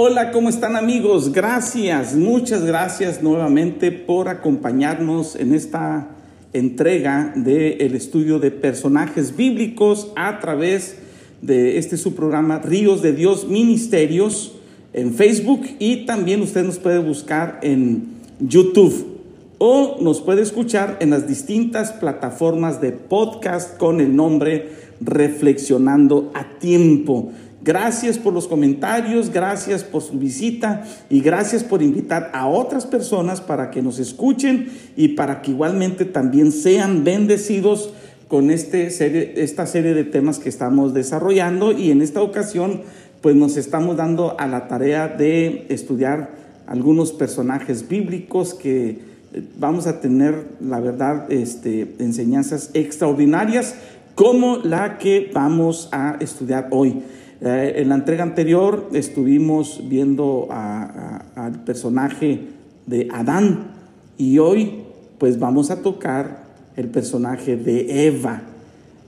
Hola, ¿cómo están amigos? Gracias, muchas gracias nuevamente por acompañarnos en esta entrega del estudio de personajes bíblicos a través de este su programa Ríos de Dios Ministerios en Facebook y también usted nos puede buscar en YouTube o nos puede escuchar en las distintas plataformas de podcast con el nombre Reflexionando a Tiempo. Gracias por los comentarios, gracias por su visita y gracias por invitar a otras personas para que nos escuchen y para que igualmente también sean bendecidos con este serie, esta serie de temas que estamos desarrollando y en esta ocasión pues nos estamos dando a la tarea de estudiar algunos personajes bíblicos que eh, vamos a tener la verdad este, enseñanzas extraordinarias como la que vamos a estudiar hoy. Eh, en la entrega anterior estuvimos viendo al personaje de Adán y hoy pues vamos a tocar el personaje de Eva.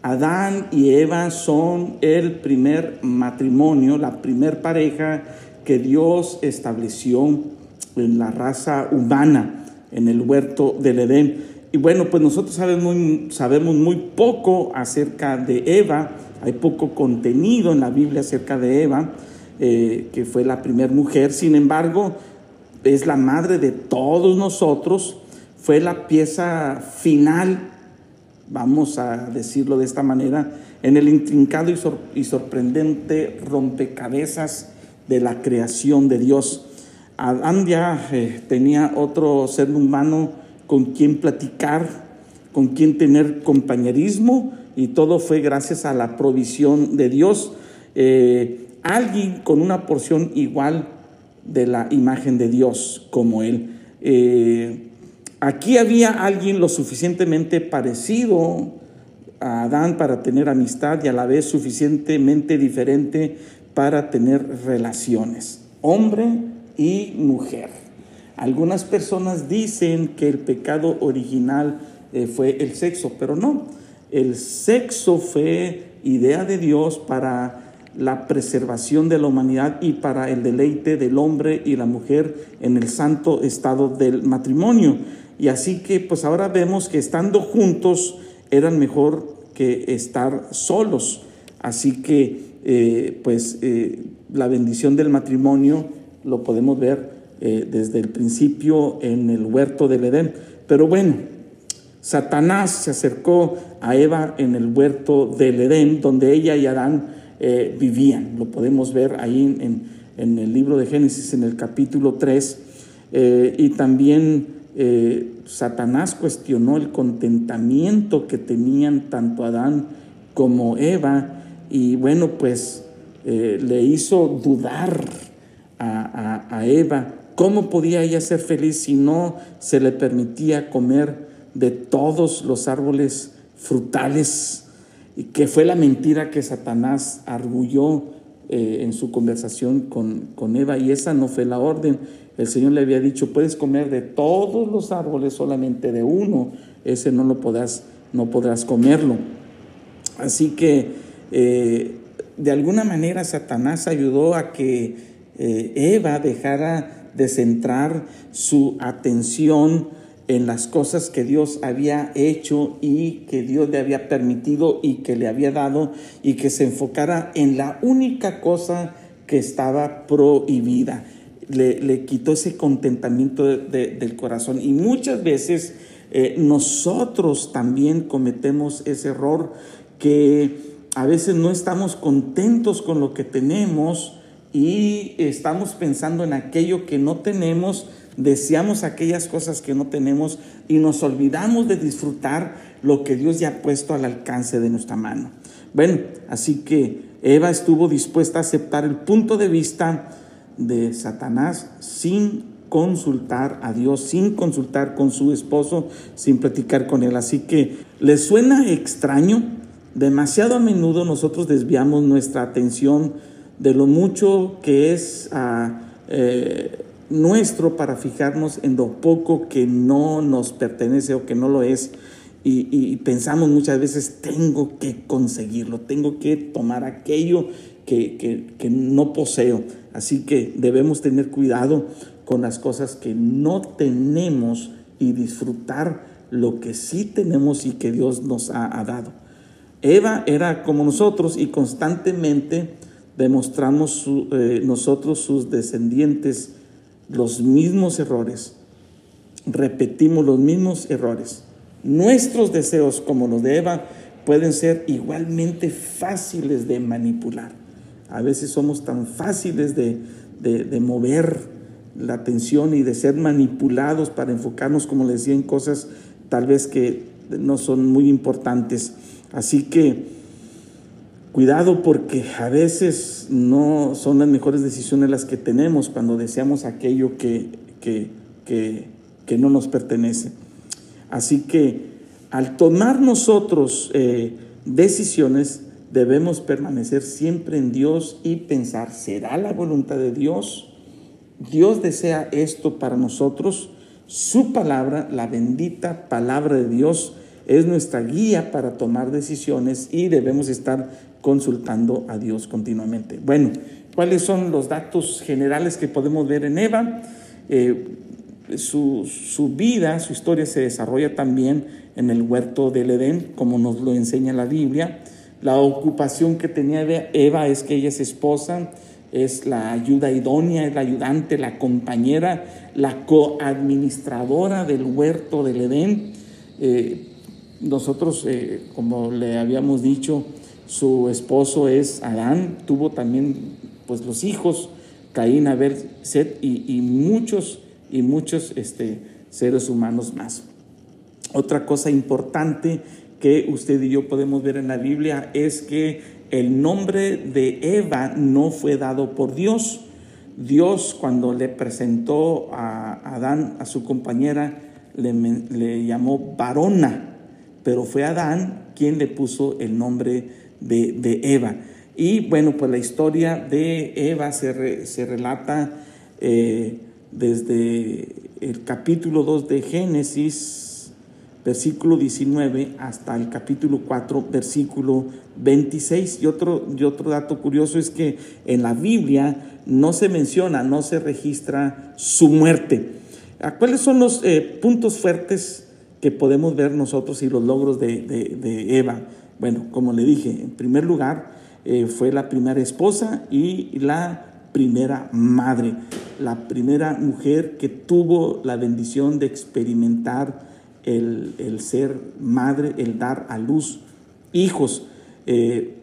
Adán y Eva son el primer matrimonio, la primer pareja que Dios estableció en la raza humana en el huerto del Edén. Y bueno, pues nosotros sabemos sabemos muy poco acerca de Eva, hay poco contenido en la Biblia acerca de Eva, eh, que fue la primera mujer. Sin embargo, es la madre de todos nosotros. Fue la pieza final, vamos a decirlo de esta manera, en el intrincado y, sorprendente rompecabezas de la creación de Dios. Adán ya eh, tenía otro ser humano con quien platicar, con quien tener compañerismo, y todo fue gracias a la provisión de Dios. Eh, alguien con una porción igual de la imagen de Dios como Él. Eh, aquí había alguien lo suficientemente parecido a Adán para tener amistad y a la vez suficientemente diferente para tener relaciones, hombre y mujer. Algunas personas dicen que el pecado original eh, fue el sexo, pero no. El sexo fue idea de Dios para la preservación de la humanidad y para el deleite del hombre y la mujer en el santo estado del matrimonio. Y así que pues ahora vemos que estando juntos eran mejor que estar solos. Así que eh, pues eh, la bendición del matrimonio lo podemos ver desde el principio en el huerto del Edén. Pero bueno, Satanás se acercó a Eva en el huerto del Edén, donde ella y Adán eh, vivían. Lo podemos ver ahí en, el libro de Génesis, en el capítulo 3. Eh, y también eh, Satanás cuestionó el contentamiento que tenían tanto Adán como Eva. Y bueno, pues le hizo dudar a, a Eva. ¿Cómo podía ella ser feliz si no se le permitía comer? De todos los árboles frutales, que fue la mentira que Satanás arguyó eh, en su conversación con, con Eva, y esa no fue la orden. El Señor le había dicho, puedes comer de todos los árboles, solamente de uno, ese no lo podrás, no podrás comerlo. Así que eh, de alguna manera Satanás ayudó a que eh, Eva dejara de centrar su atención en las cosas que Dios había hecho y que Dios le había permitido y que le había dado y que se enfocara en la única cosa que estaba prohibida. Le, quitó ese contentamiento del corazón. Y muchas veces eh, nosotros también cometemos ese error que a veces no estamos contentos con lo que tenemos y estamos pensando en aquello que no tenemos deseamos aquellas cosas que no tenemos y nos olvidamos de disfrutar lo que Dios ya ha puesto al alcance de nuestra mano. Bueno, así que Eva estuvo dispuesta a aceptar el punto de vista de Satanás sin consultar a Dios, sin consultar con su esposo, sin platicar con él. Así que, ¿les suena extraño? Demasiado a menudo nosotros desviamos nuestra atención de lo mucho que es ah, eh, nuestro para fijarnos en lo poco que no nos pertenece o que no lo es. Y, pensamos muchas veces, tengo que conseguirlo, tengo que tomar aquello que, que no poseo. Así que debemos tener cuidado con las cosas que no tenemos y disfrutar lo que sí tenemos y que Dios nos ha, dado. Eva era como nosotros y constantemente demostramos eh, nosotros sus descendientes los mismos errores, repetimos los mismos errores. Nuestros deseos, como los de Eva, pueden ser igualmente fáciles de manipular. A veces somos tan fáciles de, de, mover la atención y de ser manipulados para enfocarnos, como les decía, en cosas tal vez que no son muy importantes. Así que cuidado porque a veces no son las mejores decisiones las que tenemos cuando deseamos aquello que, que, que, no nos pertenece. Así que al tomar nosotros eh, decisiones, debemos permanecer siempre en Dios y pensar, ¿será la voluntad de Dios? Dios desea esto para nosotros. Su palabra, la bendita palabra de Dios, es nuestra guía para tomar decisiones y debemos estar consultando a Dios continuamente. Bueno, ¿cuáles son los datos generales que podemos ver en Eva? Eh, su, su, vida, su historia se desarrolla también en el huerto del Edén, como nos lo enseña la Biblia. La ocupación que tenía Eva es que ella es esposa, es la ayuda idónea, es la ayudante, la compañera, la coadministradora del huerto del Edén. Eh, nosotros, eh, como le habíamos dicho, su esposo es Adán, tuvo también pues los hijos, Caín, Abel, Set y, muchos y muchos este, seres humanos más. Otra cosa importante que usted y yo podemos ver en la Biblia es que el nombre de Eva no fue dado por Dios. Dios cuando le presentó a Adán, a su compañera, le, llamó varona, pero fue Adán quien le puso el nombre de, Eva. Y bueno, pues la historia de Eva se, se relata eh, desde el capítulo 2 de Génesis versículo 19 hasta el capítulo 4, versículo 26. Y otro, y otro dato curioso es que en la Biblia no se menciona, no se registra su muerte. ¿Cuáles son los eh, puntos fuertes que podemos ver nosotros y los logros de, Eva? Bueno, como le dije, en primer lugar eh, fue la primera esposa y la primera madre, la primera mujer que tuvo la bendición de experimentar el, ser madre, el dar a luz hijos. Eh,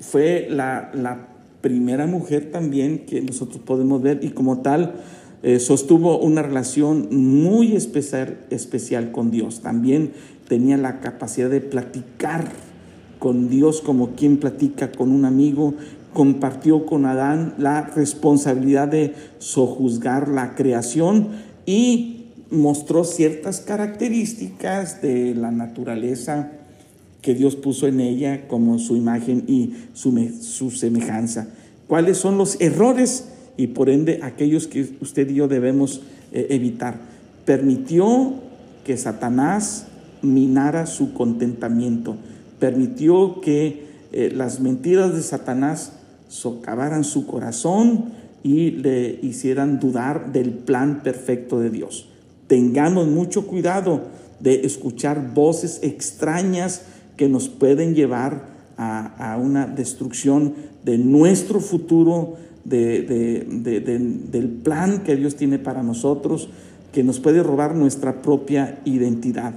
fue la, primera mujer también que nosotros podemos ver y como tal eh, sostuvo una relación muy especial, especial con Dios. También tenía la capacidad de platicar con Dios como quien platica con un amigo. Compartió con Adán la responsabilidad de sojuzgar la creación y mostró ciertas características de la naturaleza que Dios puso en ella como su imagen y su, semejanza. ¿Cuáles son los errores y por ende aquellos que usted y yo debemos eh, evitar? Permitió que Satanás minara su contentamiento, permitió que eh, las mentiras de Satanás socavaran su corazón y le hicieran dudar del plan perfecto de Dios. Tengamos mucho cuidado de escuchar voces extrañas que nos pueden llevar a, una destrucción de nuestro futuro, del plan que Dios tiene para nosotros, que nos puede robar nuestra propia identidad.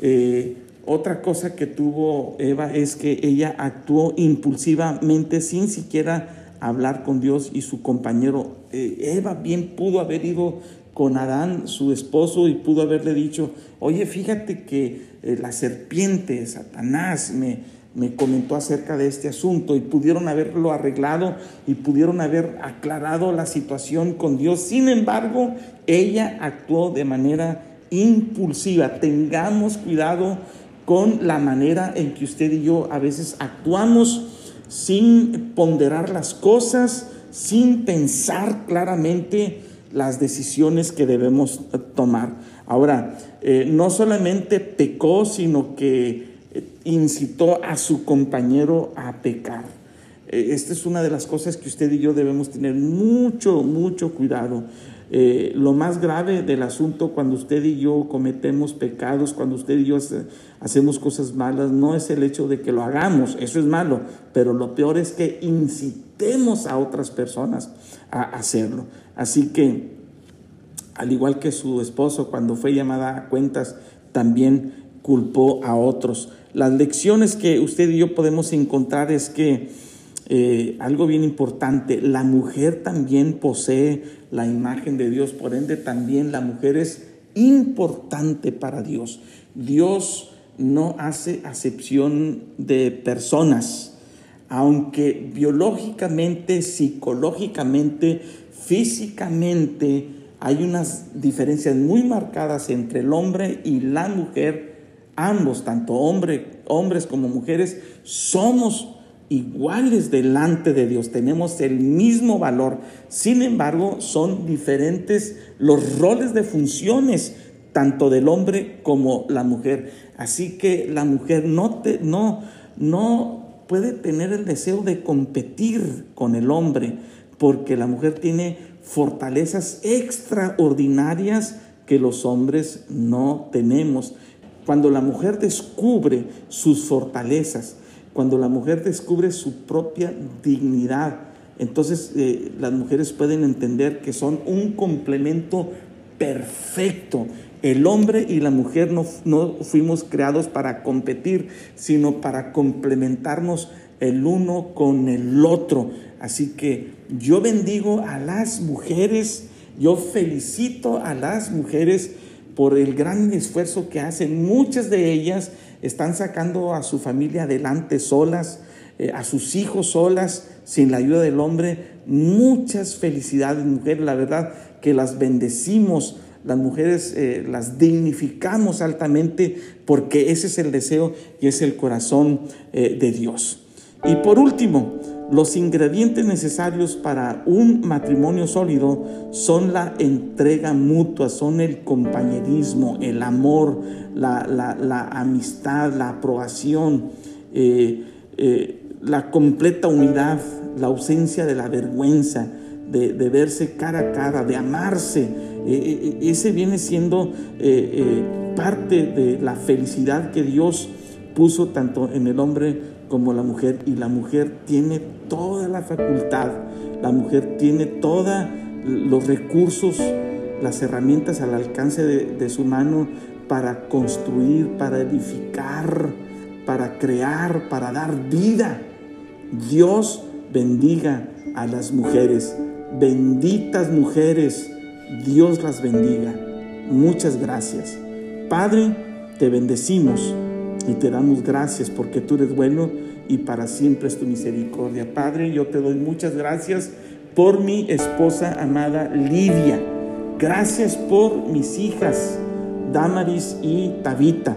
Eh, otra cosa que tuvo Eva es que ella actuó impulsivamente sin siquiera hablar con Dios y su compañero. Eh, Eva bien pudo haber ido con Adán, su esposo, y pudo haberle dicho, oye, fíjate que eh, la serpiente, Satanás, me, me comentó acerca de este asunto y pudieron haberlo arreglado y pudieron haber aclarado la situación con Dios. Sin embargo, ella actuó de manera impulsiva. Tengamos cuidado con la manera en que usted y yo a veces actuamos sin ponderar las cosas, sin pensar claramente las decisiones que debemos tomar. Ahora, eh, no solamente pecó, sino que eh, incitó a su compañero a pecar. Eh, esta es una de las cosas que usted y yo debemos tener mucho, mucho cuidado. Lo más grave del asunto cuando usted y yo cometemos pecados, cuando usted y yo hacemos cosas malas, no es el hecho de que lo hagamos, eso es malo, pero lo peor es que incitemos a otras personas a hacerlo. Así que al igual que su esposo cuando fue llamada a cuentas, también culpó a otros. Las lecciones que usted y yo podemos encontrar es que eh, algo bien importante, la mujer también posee la imagen de Dios, por ende también la mujer es importante para Dios. Dios no hace acepción de personas, aunque biológicamente, psicológicamente, físicamente, hay unas diferencias muy marcadas entre el hombre y la mujer. Ambos, tanto hombre, hombres como mujeres, somos iguales delante de Dios, tenemos el mismo valor. Sin embargo, son diferentes los roles de funciones tanto del hombre como la mujer. Así que la mujer no, te, no, no puede tener el deseo de competir con el hombre, porque la mujer tiene fortalezas extraordinarias que los hombres no tenemos. Cuando la mujer descubre sus fortalezas, cuando la mujer descubre su propia dignidad, entonces eh, las mujeres pueden entender que son un complemento perfecto. El hombre y la mujer no, no fuimos creados para competir, sino para complementarnos el uno con el otro. Así que yo bendigo a las mujeres, yo felicito a las mujeres por el gran esfuerzo que hacen. Muchas de ellas están sacando a su familia adelante solas, eh, a sus hijos solas, sin la ayuda del hombre. Muchas felicidades, mujeres. La verdad que las bendecimos, las mujeres eh, las dignificamos altamente porque ese es el deseo y es el corazón eh, de Dios. Y por último, los ingredientes necesarios para un matrimonio sólido son la entrega mutua, son el compañerismo, el amor, la, amistad, la aprobación, eh, eh, la completa unidad, la ausencia de la vergüenza, de, verse cara a cara, de amarse. Eh, ese viene siendo parte de la felicidad que Dios puso tanto en el hombre como la mujer y la mujer tiene toda la facultad, la mujer tiene todos los recursos, las herramientas al alcance de, su mano para construir, para edificar, para crear, para dar vida. Dios bendiga a las mujeres, benditas mujeres, Dios las bendiga. Muchas gracias. Padre, te bendecimos y te damos gracias porque tú eres bueno y para siempre es tu misericordia. Padre, yo te doy muchas gracias por mi esposa amada Lidia. Gracias por mis hijas Damaris y Tabita.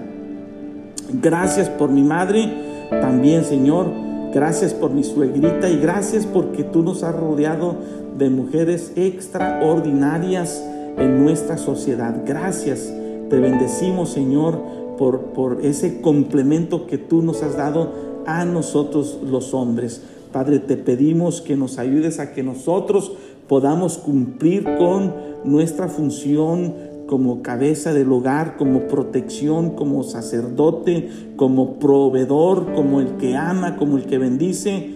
Gracias por mi madre también, Señor. Gracias por mi suegrita y gracias porque tú nos has rodeado de mujeres extraordinarias en nuestra sociedad. Gracias. Te bendecimos, Señor por, ese complemento que tú nos has dado a nosotros los hombres. Padre, te pedimos que nos ayudes a que nosotros podamos cumplir con nuestra función como cabeza del hogar, como protección, como sacerdote, como proveedor, como el que ama, como el que bendice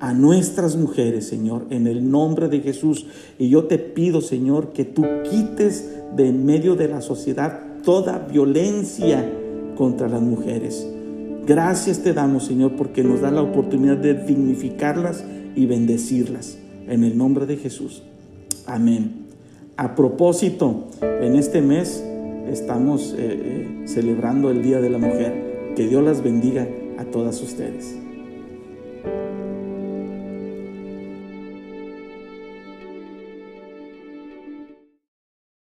a nuestras mujeres, Señor, en el nombre de Jesús. Y yo te pido, Señor, que tú quites de en medio de la sociedad toda violencia contra las mujeres. Gracias te damos, Señor, porque nos da la oportunidad de dignificarlas y bendecirlas. En el nombre de Jesús. Amén. A propósito, en este mes estamos eh, eh, celebrando el Día de la Mujer. Que Dios las bendiga a todas ustedes.